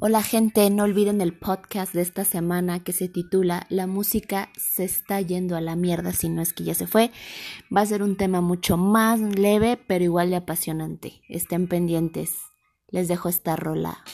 Hola gente, no olviden el podcast de esta semana que se titula La música se está yendo a la mierda si no es que ya se fue. Va a ser un tema mucho más leve pero igual de apasionante. Estén pendientes. Les dejo esta rola.